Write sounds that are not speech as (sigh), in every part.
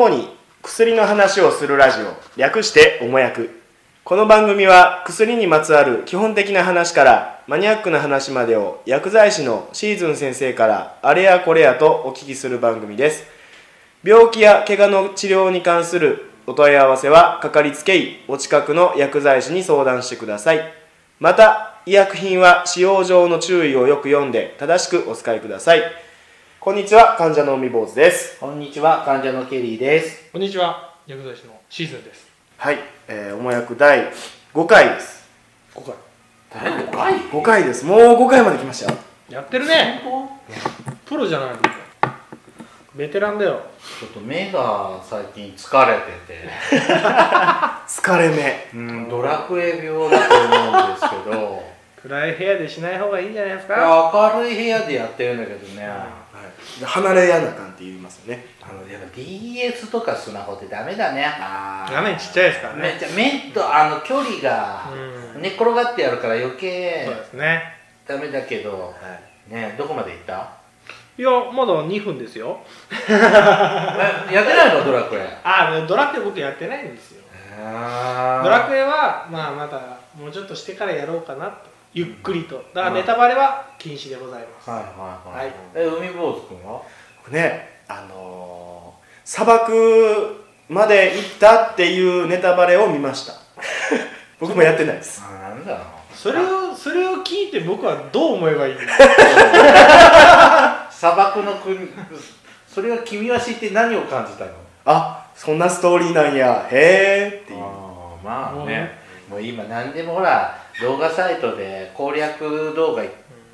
主に薬の話をするラジオ。略しておもやくこの番組は薬にまつわる基本的な話からマニアックな話までを薬剤師のシーズン先生からあれやこれやとお聞きする番組です。病気や怪我の治療に関するお問い合わせはかかりつけ医お近くの薬剤師に相談してください。また医薬品は使用上の注意をよく読んで正しくお使いください。こんにちは患者の海坊主です。こんにちは、患者のケリーです。こんにちは薬剤師のシーズンです。はい、えー、おもやく第5回です。5回。第5回？5回です。もう5回まで来ましたよ。やってるね。プロじゃないの。ベテランだよ。ちょっと目が最近疲れてて、疲れ目。うん、ドラクエ病だと思うんですけど、(laughs) 暗い部屋でしない方がいいんじゃないですか？明るい部屋でやってるんだけどね、はい、離れやなあかんって言いますよね。あのやっぱ DS とかスマホってダメだね。画面ちっちゃいですからね。めっちゃ目とあの距離がうん。寝っ転がってやるから余計そうですね。ダメだけど、はい。ねどこまで行った？いやまだ2分ですよ。(laughs) えやってないの？ドラクエ。あドラクエ僕やってないんですよ。ドラクエはまあまだもうちょっとしてからやろうかなとゆっくりと。だからネタバレは禁止でございます、はいはいはい、はい。え海坊主君は？僕ねあのー、砂漠まで行ったっていうネタバレを見ました。(laughs) 僕もやってないです。あなんだろう。それをそれを聞いて僕はどう思えばいいの？(laughs) 砂漠の国それは君は知って何を感じたの？あそんなストーリーなんや。へえっていう。あーまもうあねもう今何でもほら動画サイトで攻略動画いっ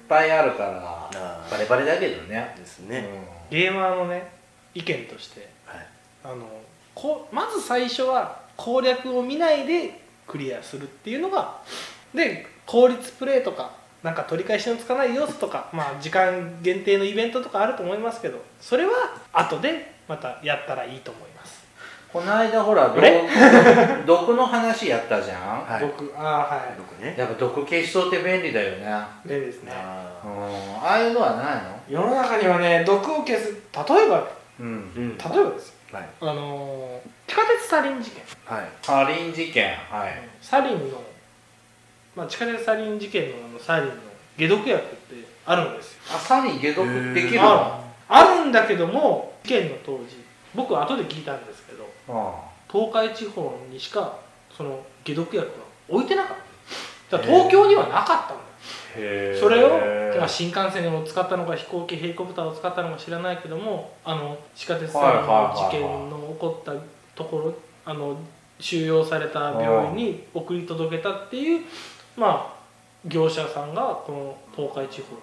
ぱいあるからあバレバレだけどね。ですね、ゲーマーのね意見としてはい。あのこまず最初は攻略を見ないでクリアするっていうのがで効率プレイとかなんか取り返しのつかない要素とか、まあ、時間限定のイベントとかあると思いますけどそれは後でまたやったらいいと思います、この間ほら毒の話やったじゃん、はい。僕ああは僕ね。やっぱ毒消しそうって便利だよね。いでですね。あうんああいうのはないの？世の中にはね毒を消す例えばうん。ーうん。例えばですよ。はい。あのー地下鉄サリン事件。はい。サリン事件はい。サリンの、まあ、地下鉄サリン事件のあのサリンの解毒薬ってあるんですよ。あサリン解毒できるあのあるんだけども事件の当時僕は後で聞いたんですけどあ東海地方にしかその解毒薬が置いてなかった。東京にはなかったんだよ。へそれをまあ新幹線を使ったのか飛行機ヘリコプターを使ったのか知らないけどもあの地下鉄サの事件の起こったところあの収容された病院に送り届けたっていうまあ業者さんがこの東海地方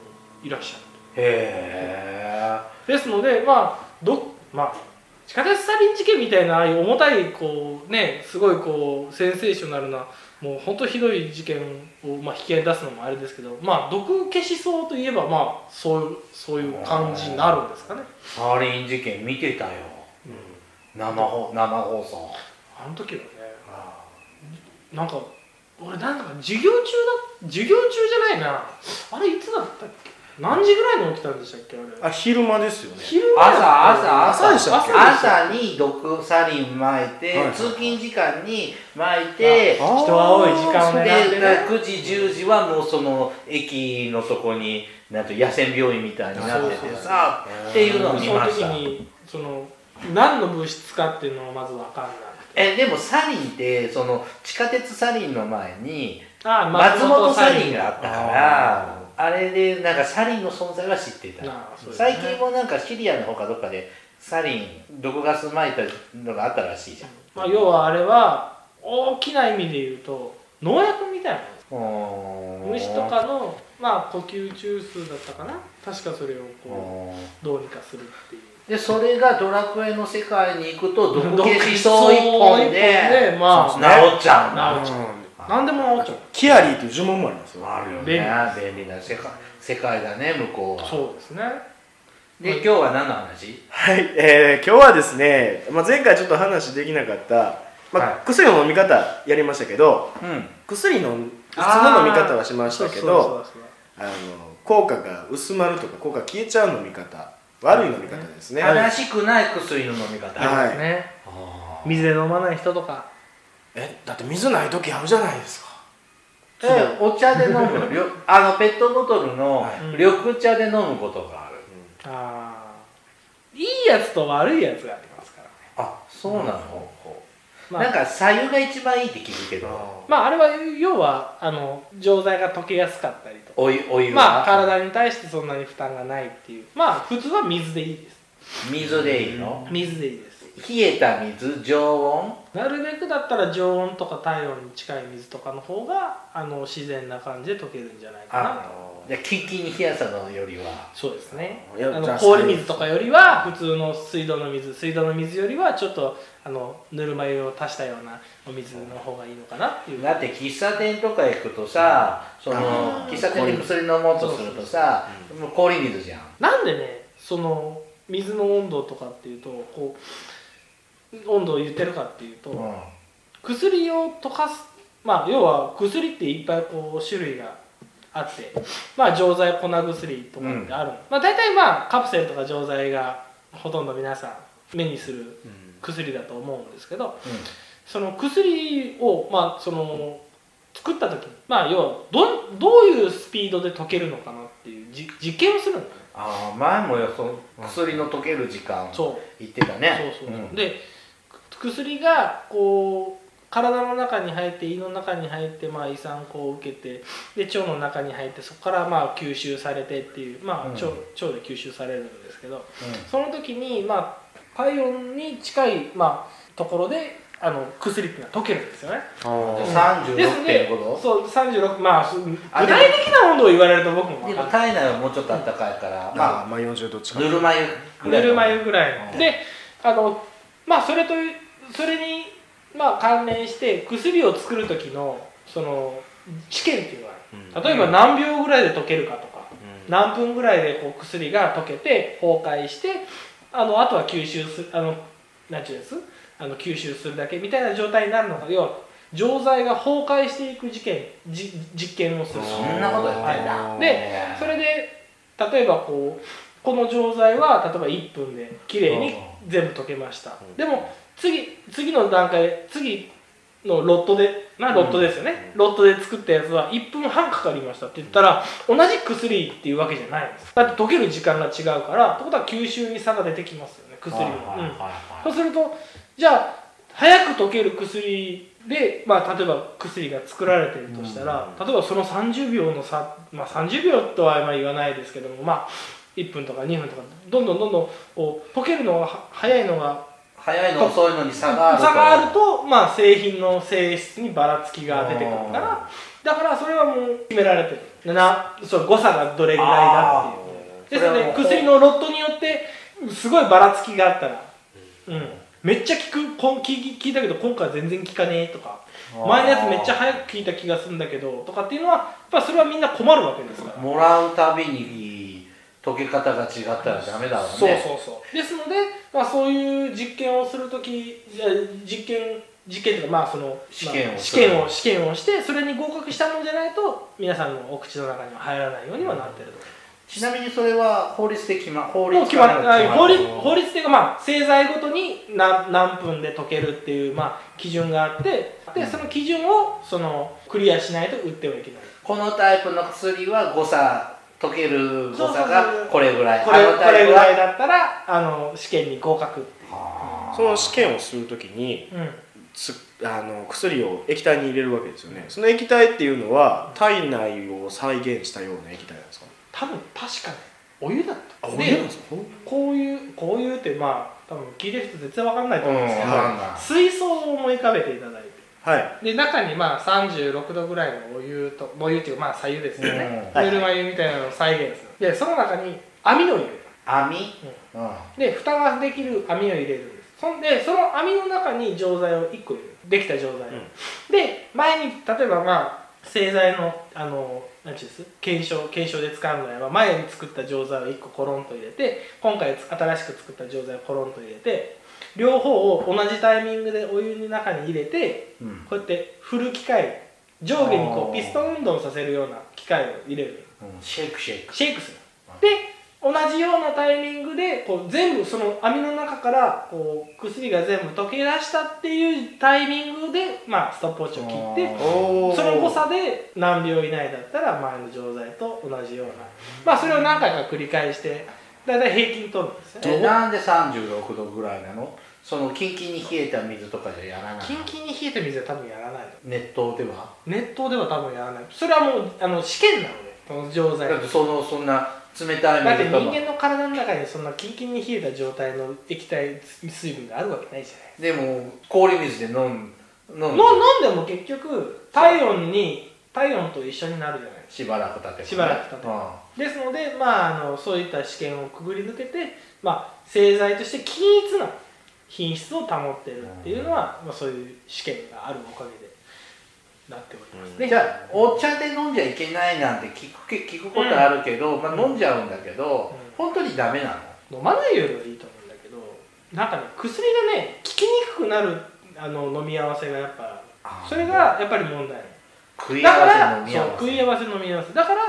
にいらっしゃるへえ。ですのでまあどまあ地下鉄サリン事件みたいなああいう重たいこうねすごいこうセンセーショナルなもう本当ひどい事件を、まあ、引き合いに出すのもあれですけどまあ毒消しそうといえばまあそういうそういう感じになるんですかね。サリン事件見てたよ。生放生放送あの時はねあなんか俺なんだか授業中だ授業中じゃないな。あれいつだったっけ？何時ぐらいに起きたんでしたっけあれ？ーあ昼間ですよね。昼間朝朝朝。でしたっけ？朝に毒サリン撒いて、はいはい通勤時間に撒いてあ人は多い時間を狙ってでね9時10時はもうその駅のとこになんと野戦病院みたいになっててさっていうのを見その時ましたにその何の物質かっていうのがまず分かんない。えでもサリンってその地下鉄サリンの前にああ松本サリンがあったからああれでなんかサリンの存在は知ってた。ね。最近もなんかシリアのほかどっかでサリン毒ガス撒いたのがあったらしいじゃん。まあ、要はあれは大きな意味で言うと農薬みたいなものです虫とかの、まあ、呼吸中枢だったかな。確かそれをこうどうにかするっていう。でそれがドラクエの世界に行くと毒消しそう一本ででま治あっちゃうんだ。治っちゃう。うん何でも治っちゃうキアリーという呪文もありますよ。あるよ便ね便利な世界世界だね向こうは。そうですね。で今日は何の話？はい、えー今日はですね、まあ、前回ちょっと話できなかった、まあはい。薬の飲み方やりましたけどうん。薬の普通の飲み方はしましたけどあの効果が薄まるとか効果消えちゃう飲み方。っ悪い飲み方ですね、正しくない薬の飲み方、はい。ありますね水で飲まない人とかえだって水ない時あるじゃないですか。えお茶で飲む (laughs) あのペットボトルのは緑茶で飲むことがある、ああいいやつと悪いやつがありますからね。あそうなの、まあ。なんか左右が一番いいって聞くけど。まああれは要はあの錠剤が溶けやすかったりとか。お湯お湯まあは体に対してそんなに負担がないっていう。まあ普通は水でいいです。水でいいの、水でいいです冷えた水常温？なるべくだったら常温とか体温に近い水とかの方があの自然な感じで溶けるんじゃないかな。あじゃあキンキンに冷やしたのよりは。そうですね。あの氷水とかよりは普通の水道の水水道の水よりはちょっとあのぬるま湯を足したようなお水の方がいいのかなっていう。だって喫茶店とか行くとさその喫茶店で薬飲もうとするとさもう氷水じゃん。なんでねその水の温度とかっていうとこう温度を言ってるかっていうと、うん。薬を溶かすまあ要は薬っていっぱいこう種類があってまあ錠剤粉薬とかってある、まあ大体まあカプセルとか錠剤がほとんど皆さん目にする薬だと思うんですけどその薬をまあその作った時にまあ要はどんどういうスピードで溶けるのかなっていうじ実験をするんだよねああ前もよその薬の溶ける時間そう。言ってたね。そうそう、ん。でく薬がこう体の中に入って胃の中に入って、まあ、胃酸こう受けてで腸の中に入ってそこからまあ吸収されてっていう、まあうん。腸腸で吸収されるんですけどその時に、まあ、体温に近い、まあ、ところであの薬っていうのは溶けるんですよね。ですので36.5度そう36まあす具あ体的な温度を言われると僕も体内はもうちょっと暖かいからあままあ40度近あく。ぬるま湯ぐらいぬるま湯ぐらいうんであのまあそれとそれにまあ関連して薬を作る時のその試験っていうのがある。例えば何秒ぐらいで溶けるかとか、何分ぐらいでこう薬が溶けて崩壊してあのあとは吸収するあの何ていうんです？あの吸収するだけみたいな状態になるのが要は錠剤が崩壊していく事件じ実験をする。そんなことやってんだ。はい。でそれで例えばこうこの錠剤は例えば1分できれいに全部溶けました、うん。でも次次の段階次のロットでまあロットですよね、ロットで作ったやつは1分半かかりましたって言ったら同じ薬っていうわけじゃないんです。だって溶ける時間が違うからってことは吸収に差が出てきますよね薬の、はそうするとじゃあ早く溶ける薬で、まあ、例えば薬が作られているとしたら、例えばその30秒の差、まあ、30秒とはあまり言わないですけども、まあ、1分とか2分とかどんどんどんどんこう溶けるのがは早いのが早いの遅いのに差があると。差があると、まあ、製品の性質にばらつきが出てくるからだからそれはもう決められてる。なそう誤差がどれぐらいだっていう。ですのでそれはもう薬のロットによってすごいばらつきがあったら、うん、めっちゃ効くこん聞い聞いたけど今回全然効かねえとか。前のやつめっちゃ早く効いた気がするんだけどとかっていうのはやっぱそれはみんな困るわけですから。もらうたびに溶け方が違ったらダメだわね。そうそうそう。ですので、まあ、そういう実験をする時いや実験実験というかまあその試験をまあ試験を試験をしてそれに合格したのじゃないと皆さんのお口の中には入らないようにはなってると。ちなみにそれは法律で決ま法律もう決ま法律法律っていうかまあ製剤ごとに何何分で溶けるっていうまあ基準があってでその基準をそのクリアしないと売ってはいけない。このタイプの薬は誤差溶ける誤差がこれぐらい。これぐらいはだったらあの試験に合格。っていう、その試験をするときにうん、つあの薬を液体に入れるわけですよね。その液体っていうのは体内を再現したような液体なんですか？多分確かにお湯だったあおで湯なんですか？こういうこういうってまあ多分聞いてる人絶対わかんないと思うんですけど、うん水槽を思い浮かべていただいてはい。で中にまあ36度ぐらいのお湯とお湯っていうかまあ左右ですよね、うん。ぬるま湯みたいなのを再現する。でその中に網を入れる網うん。で蓋ができる網を入れるんです。そんでその網の中に錠剤を1個入れる。できた錠剤を、で前に例えばまあ製剤のあの何ていうんです？検証検証で使うのであれば前に作った錠剤を1個コロンと入れて今回新しく作った錠剤をコロンと入れて両方を同じタイミングでお湯の中に入れてうん。こうやって振る機械上下にこうピストン運動させるような機械を入れる。うん。シェイクシェイク。シェイクする。で同じようなタイミングでこう全部その網の中からこう薬が全部溶け出したっていうタイミングで、まあ、ストップウォッチを切ってその誤差で何秒以内だったら前の錠剤と同じような。まあそれを何回か繰り返してだいたい平均取るんですねえなんで36度ぐらいなの？そのキンキンに冷えた水とかじゃやらないキンキンに冷えた水は多分やらない熱湯では？熱湯では多分やらない。それはもうあの試験なので錠剤だってそのそんな冷たいだって人間の体の中にそんなキンキンに冷えた状態の液体水分があるわけないじゃない。でも氷水で飲ん。飲んの飲んでも結局体温に体温と一緒になるじゃないしばらく経てばね。しばらく経てうんですので、まあ、あのそういった試験をくぐり抜けて、まあ、製剤として均一な品質を保ってるっていうのは、まあ、そういう試験があるおかげでなっておりますね。じゃあお茶で飲んじゃいけないなんて聞くけ聞くことあるけど、まあ、飲んじゃうんだけど、うん。本当にダメなの？飲まないよりはいいと思うんだけどなんかね薬がね効きにくくなるあの飲み合わせがやっぱそれがやっぱり問題食い合わせ飲み合わせ。だから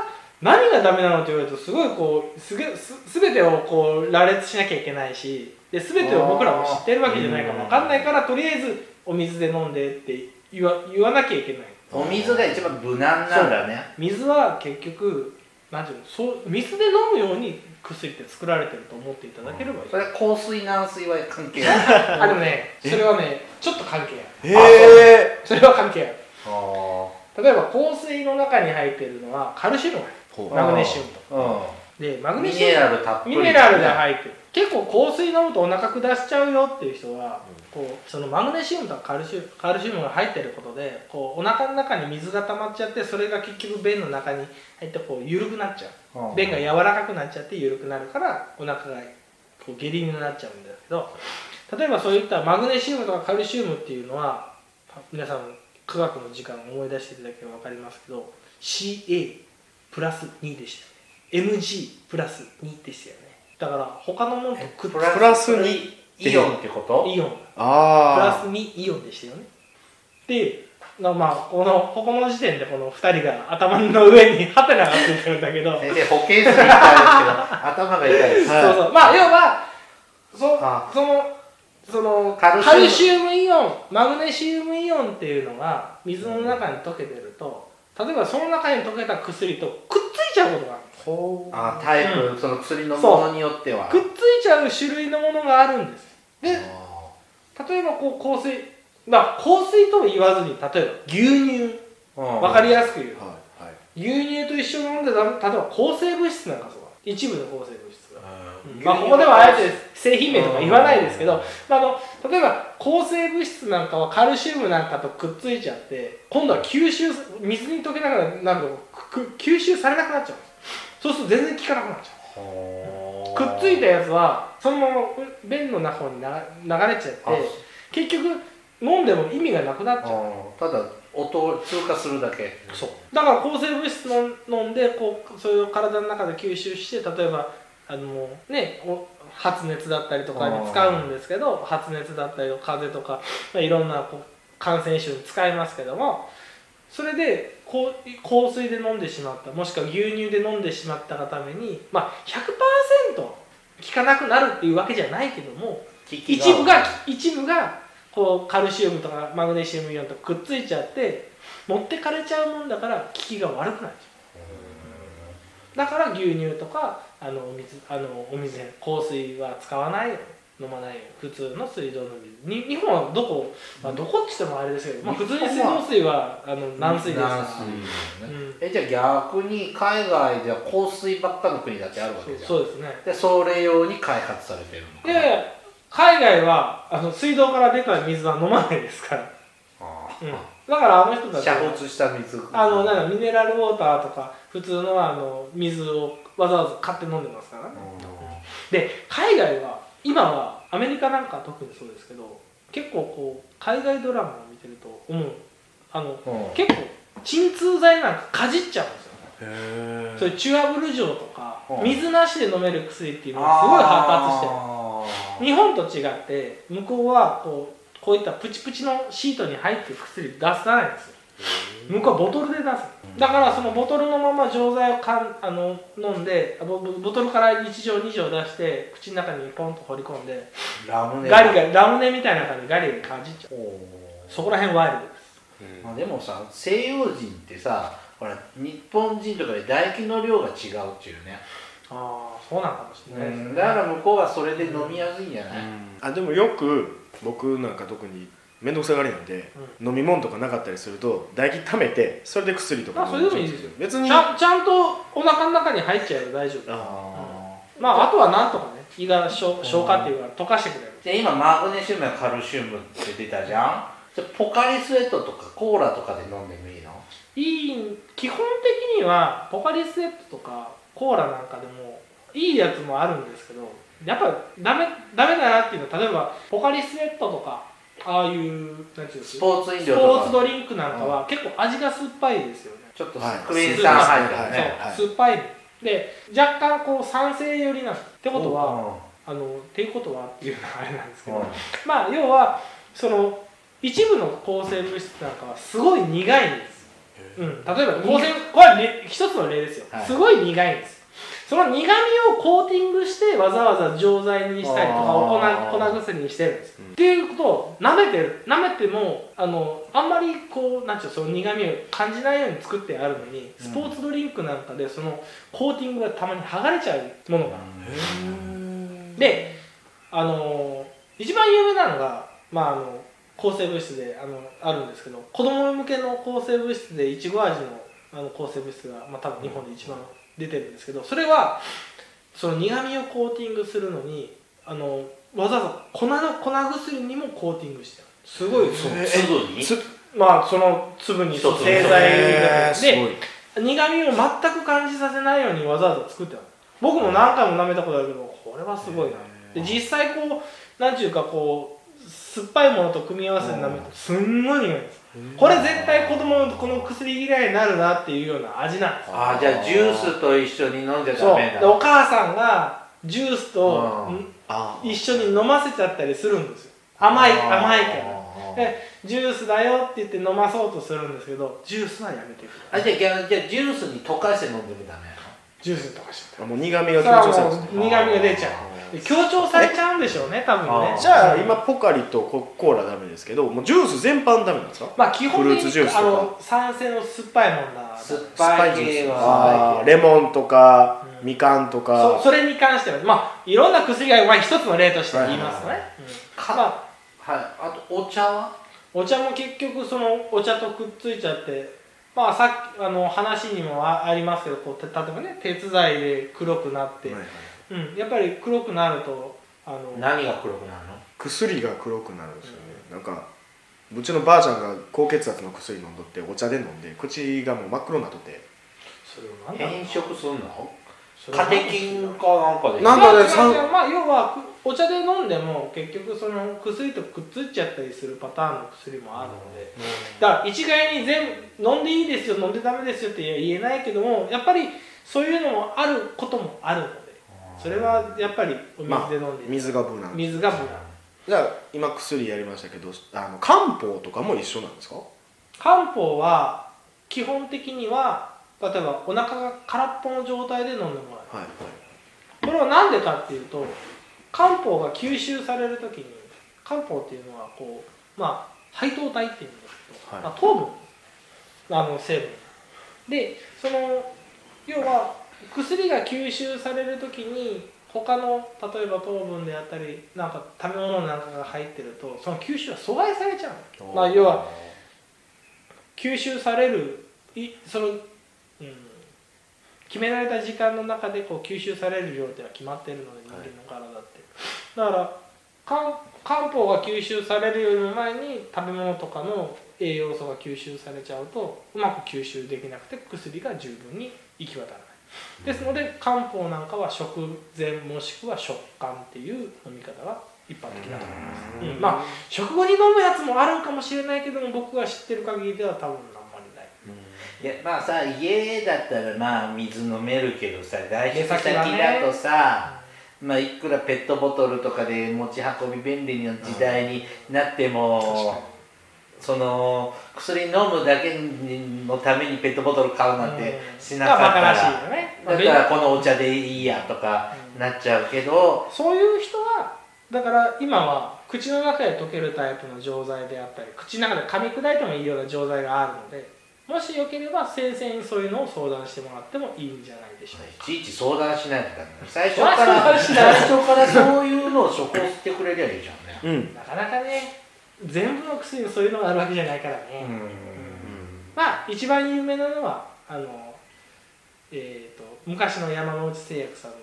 何がダメなのって言われるとすごいこうすげす全てをこう羅列しなきゃいけないしで全てを僕らも知ってるわけじゃないから分かんないからとりあえずお水で飲んでって言わ言わなきゃいけない。お水が一番無難なんだね。水は結局なんていうのそう水で飲むように薬って作られてると思っていただければいい。それは香水軟水は関係ない。(laughs) あでもねそれはねちょっと関係ある。へえそれは関係ある。あ例えば香水の中に入ってるのはカルシウム。が入ってるマグネシウムと。ーでマグネシウムミネラルが入ってる。結構香水飲むとお腹下しちゃうよっていう人は、こうそのマグネシウムとかカルシウムカルシウムが入ってることでこうお腹の中に水が溜まっちゃってそれが結局便の中に入ってこう緩くなっちゃう。うん。便が柔らかくなっちゃって緩くなるからお腹がこう下痢になっちゃうんだけど例えばそういったマグネシウムとかカルシウムっていうのは皆さん科学の時間を思い出していただければ分かりますけど CA プラス2でした。よね MG プラス2でしたよね。だから他のものとくっつプラスプラス2イオンってこと？イオン。プラあス2イオンでしたよね。でなまあこのここの時点でこの2人が頭の上にハテナがついてるんだけど。先生保健室に行ったんですけど (laughs) 頭が痛い。ですはい。そうそう。まあ要はそあ。そのそのカカルシウム。ルシウムイオンマグネシウムイオンっていうのが水の中に溶けてると例えばその中に溶けた薬とくっついちゃうことがあるあタイプ、その薬のものによっては。くっついちゃう種類のものがあるんです。であ例えばこう香水。まあ香水とは言わずに例えば牛乳。ーうんわかりやすく言うはいはい。牛乳と一緒に飲んでた例えば抗生物質なんかそうだ。一部の抗生物まあ、ここではあえて製品名とか言わないですけど、まあ、あの例えば抗生物質なんかはカルシウムなんかとくっついちゃって今度は吸収水に溶けながらなるとく吸収されなくなっちゃう。んですそうすると全然効かなくなっちゃう。くっついたやつはそのまま便の中にな流れちゃってあ結局飲んでも意味がなくなっちゃう。ただ音を通過するだけ。そう。だから抗生物質の飲んでこうそれを体の中で吸収して例えばあのねお発熱だったりとかに使うんですけど発熱だったりとか風邪とか、まあ、いろんなこう感染症に使いますけどもそれでこう香水で飲んでしまったもしくは牛乳で飲んでしまったがために、まあ、100%効かなくなるっていうわけじゃないけども一部が一部がこうカルシウムとかマグネシウムイオンとくっついちゃって持ってかれちゃうもんだから効きが悪くなっちゃうだから牛乳とかあのお水あのお水香水は使わない飲まない普通の水道の水。に日本はどこ、まあ、どこって言ってもあれですけど、まあ、普通に水道水はあの軟水です。から軟水ね。うん。えじゃあ逆に海外では香水ばっかの国だってあるわけじゃん。そうそうですね。でそれ用に開発されてるのかいやいや海外はあの水道から出た水は飲まないですから、あうん、だからあの人たちは煮沸した水あのなんかミネラルウォーターとか普通のあの水をわざわざ買って飲んでますからね。で海外は今はアメリカなんか特にそうですけど結構こう海外ドラマを見てると思う。あのうん。うん結構鎮痛剤なんかかじっちゃうんですよへえそういうチュアブル錠とかうん。水なしで飲める薬っていうのがすごい発達してる。あ日本と違って向こうはこうこういったプチプチのシートに入ってる薬出さないんですよ。向こうはボトルで出す。ーだからそのボトルのまま錠剤をかんあの飲んでボボボトルから1錠2錠出して口の中にポンと放り込んでラムネ。ガリガリラムネみたいな感じでガリガリかじっちゃう。そこら辺ワイルドです。まあ、でもさ西洋人ってさほら日本人とかで唾液の量が違うっていうね、ああそうなのかもしれないですね、だから向こうはそれで飲みやすいんじゃない、あでもよく僕なんか特に面倒くさがりなんで、飲み物とかなかったりすると唾液溜めてそれで薬とかあそれでもいいですよ。別に。ちゃんちゃんとお腹の中に入っちゃえば大丈夫。あまああとはなんとかね胃が消消化っていうか溶かしてくれる。じゃあ今マグネシウムやカルシウムって出たじゃん。じゃあポカリスエットとかコーラとかで飲んでもいいの？いい基本的にはポカリスエットとかコーラなんかでもいいやつもあるんですけどやっぱダメダメだなっていうのは例えばポカリスエットとかああいうなんていうんですスポーツ飲スポ料とか。ーツドリンクなんかは結構味が酸っぱいですよね。ちょっとはい。クエン酸入ってるはい。ね、酸っぱいで若干こう酸性寄りなんですってことはあのっていうことはっていうのはあれなんですけうん。どまあ要はその一部の抗生物質なんかはすごい苦いんです、うん、例えば抗生これは例一つの例ですよ、はい。すごい苦いんですその苦味をコーティングしてわざわざ錠剤にしたりとかあー粉粉薬にしてるんです、うん。っていうことを舐めてる。舐めてもあのあんまりこうなんていうのその苦味を感じないように作ってあるのにスポーツドリンクなんかでそのコーティングがたまに剥がれちゃうものが。であの一番有名なのが、まあ、あの抗生物質であのあるんですけど子供向けの抗生物質でいちご味のあの抗生物質が、まあ、多分日本で一番出てるんですけどそれはその苦味をコーティングするのにあのわざわざ粉の粉薬にもコーティングしてある。すごい。そう。え粒に？つまあその粒に製剤で苦味を全く感じさせないようにわざわざ作ってある。僕も何回も舐めたことあるけどこれはすごいな。で実際こうなんていうかこう酸っぱいものと組み合わせて舐めるとすんごい苦いですこれ絶対子供のこの薬嫌いになるなっていうような味なんです。ああじゃあジュースと一緒に飲んじゃそうダメだでお母さんがジュースと一緒に飲ませちゃったりするんですよ。甘い甘いから。でジュースだよって言って飲まそうとするんですけどジュースはやめてください。あじゃあじゃあジュースに溶かして飲んでもダメなの？ジュースに溶かしちゃっあもう苦味がたそれ強調されはもてるう苦味が出ちゃう。で強調されちゃうんでしょうね多分ね。じゃあ今ポカリとココーラダメですけどもうジュース全般ダメなんですか？まあ基本フルーツ的ジュースとか。にあの酸性の酸っぱいもんだ酸っぱい系は。レモンとか、うん。みかんとそか。それに関してはまあいろんな薬が、まあ、一つの例として言いますとね、はいうん。かまあはい。あとお茶は？お茶も結局そのお茶とくっついちゃってまあさっきあの話にもあありますけどこうた例えばね鉄剤で黒くなって、はいはいうん、やっぱり黒くなるとあの何が黒くなるの？薬が黒くなるんですよね、なんかうちのばあちゃんが高血圧の薬飲んどってお茶で飲んで口がもう真っ黒になっとって。それをなんだろう変色すんの？それはカテキンかなんかで。なんまあかねまあ要はくお茶で飲んでも結局その薬とくっついちゃったりするパターンの薬もあるので。だから一概に全部飲んでいいですよ飲んでダメですよって言えないけどもやっぱりそういうのもあることもあるの。でそれはやっぱりお水で飲んでいい、水が無難水が無難じゃあ今薬やりましたけどあの漢方とかも一緒なんですか？漢方は基本的には例えばお腹が空っぽの状態で飲んでもらう。はいこれは何でかっていうと漢方が吸収される時に漢方っていうのはこうまあ配糖体っていうんですけど、はい。まあ、糖分。あの成分。でその要は薬が吸収される時に他の例えば糖分であったりなんか食べ物なんかが入ってるとその吸収が阻害されちゃうの。まあ要は吸収されるいその、うん、決められた時間の中でこう吸収される量っていうのは決まっているので人間の体って、だから漢漢方が吸収されるよりも前に食べ物とかの栄養素が吸収されちゃうとうまく吸収できなくて薬が十分に行き渡らないですので漢方なんかは食前もしくは食感っていう飲み方が一般的だと思います、うん。まあ食後に飲むやつもあるかもしれないけども僕が知ってる限りでは多分あんまりない。いやまあさ家だったらまあ水飲めるけどさ外出出先だとさ、まあいくらペットボトルとかで持ち運び便利な時代になってもその薬飲むだけのためにペットボトル買うなんてしなかったら、まあバカらしいよね。だからこのお茶でいいやとかなっちゃうけど、そういう人はだから今は口の中で溶けるタイプの錠剤であったり口の中で噛み砕いてもいいような錠剤があるのでもしよければ先生にそういうのを相談してもらってもいいんじゃないでしょうか。いちいち相談しないとダメ (laughs) 最初から最初からそういうのを処方してくれりゃいいじゃんね。うん。なかなかね全部の薬にそういうのがあるわけじゃないからね、まあ一番有名なのはあのえー、と昔の山之内製薬さんの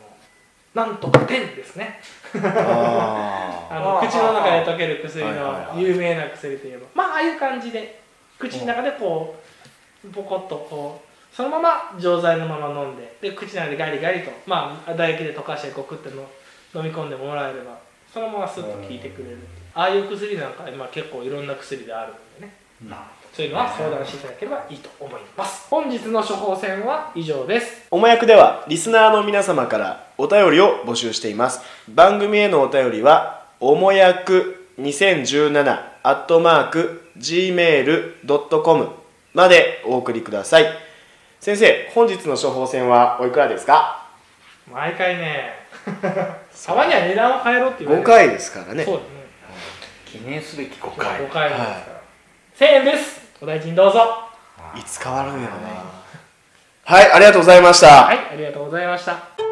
なんとか10ですね。あ (laughs) あの口の中で溶ける薬の有名な薬といえばまあああいう感じで口の中でこうポコッとこうそのまま錠剤のまま飲んでで口の中でガリガリとまあ唾液で溶かしてゴクっての飲み込んでもらえればそのままスッと効いてくれるああいう薬なんか今結構いろんな薬であるんでね。なるそういうのは相談していただければいいと思います。本日の処方箋は以上です。おもやくではリスナーの皆様からお便りを募集しています。番組へのお便りはおもやく2017アットマーク gmail.com までお送りください。先生本日の処方箋はおいくらですか？毎回ね (laughs) たまには値段を変えろって言われ5る回ですからね。そうですね記念すべき55回回ですから、1000円です。お大事にどうぞ。いつ変わるんやろねはいありがとうございました、はいありがとうございました